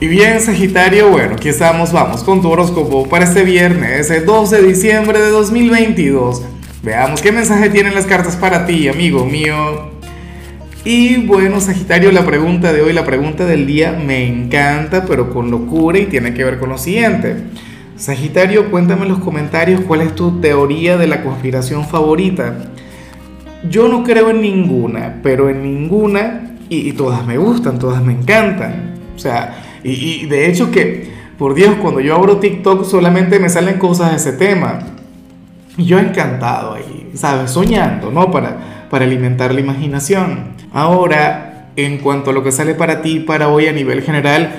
Y bien, Sagitario, bueno, aquí estamos, vamos con tu horóscopo para este viernes, el 12 de diciembre de 2022. Veamos qué mensaje tienen las cartas para ti, amigo mío. Y bueno, Sagitario, la pregunta de hoy, la pregunta del día me encanta, pero con locura y tiene que ver con lo siguiente. Sagitario, cuéntame en los comentarios cuál es tu teoría de la conspiración favorita. Yo no creo en ninguna, pero en ninguna, y todas me gustan, todas me encantan. O sea, y, de hecho que, por Dios, cuando yo abro TikTok solamente me salen cosas de ese tema. Y yo encantado ahí, ¿sabes? Soñando, ¿no? Para, para alimentar la imaginación. Ahora, en cuanto a lo que sale para ti, para hoy a nivel general,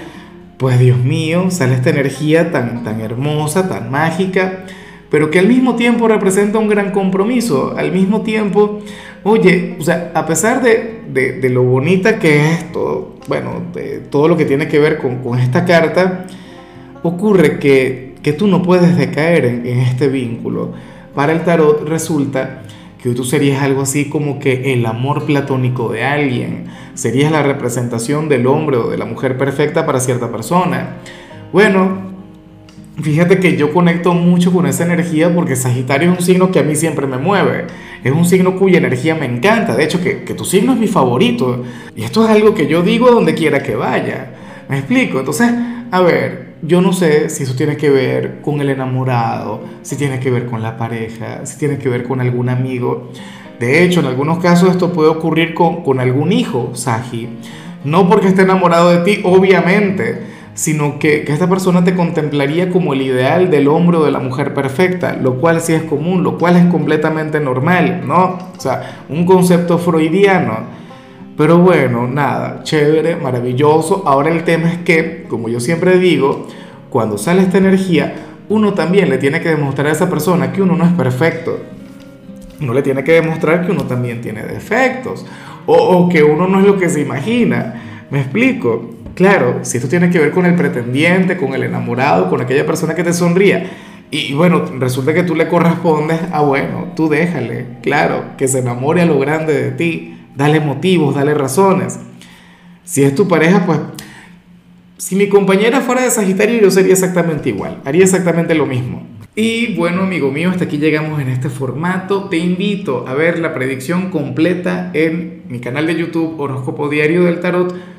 pues Dios mío, sale esta energía tan, tan hermosa, tan mágica, pero que al mismo tiempo representa un gran compromiso. Al mismo tiempo, oye, o sea, a pesar de, de, lo bonita que es todo, bueno, de todo lo que tiene que ver con, con esta carta, ocurre que, que, tú no puedes decaer en, en este vínculo. Para el tarot resulta que tú serías algo así como que el amor platónico de alguien, serías la representación del hombre o de la mujer perfecta para cierta persona. Bueno, fíjate que yo conecto mucho con esa energía porque Sagitario es un signo que a mí siempre me mueve, es un signo cuya energía me encanta, de hecho que, que tu signo es mi favorito. Y esto es algo que yo digo donde quiera que vaya, me explico, entonces, a ver, yo no sé si eso tiene que ver con el enamorado, si tiene que ver con la pareja, si tiene que ver con algún amigo. De hecho, en algunos casos esto puede ocurrir con, con algún hijo, Saji. No porque esté enamorado de ti, obviamente, sino que, que, esta persona te contemplaría como el ideal del hombre o de la mujer perfecta, lo cual sí es común, lo cual es completamente normal, ¿no? O sea, un concepto freudiano. Pero bueno, nada, chévere, maravilloso. Ahora el tema es que, como yo siempre digo, cuando sale esta energía, uno también le tiene que demostrar a esa persona que uno no es perfecto. Uno le tiene que demostrar que uno también tiene defectos o, o que uno no es lo que se imagina. ¿Me explico? Claro, si esto tiene que ver con el pretendiente, con el enamorado, con aquella persona que te sonría, y, bueno, resulta que tú le correspondes, ah bueno, tú déjale, claro, que se enamore a lo grande de ti dale motivos, dale razones. Si es tu pareja, pues si mi compañera fuera de Sagitario yo sería exactamente igual, haría exactamente lo mismo. Y bueno, amigo mío, hasta aquí llegamos en este formato. Te invito a ver la predicción completa en mi canal de YouTube Horóscopo Diario del Tarot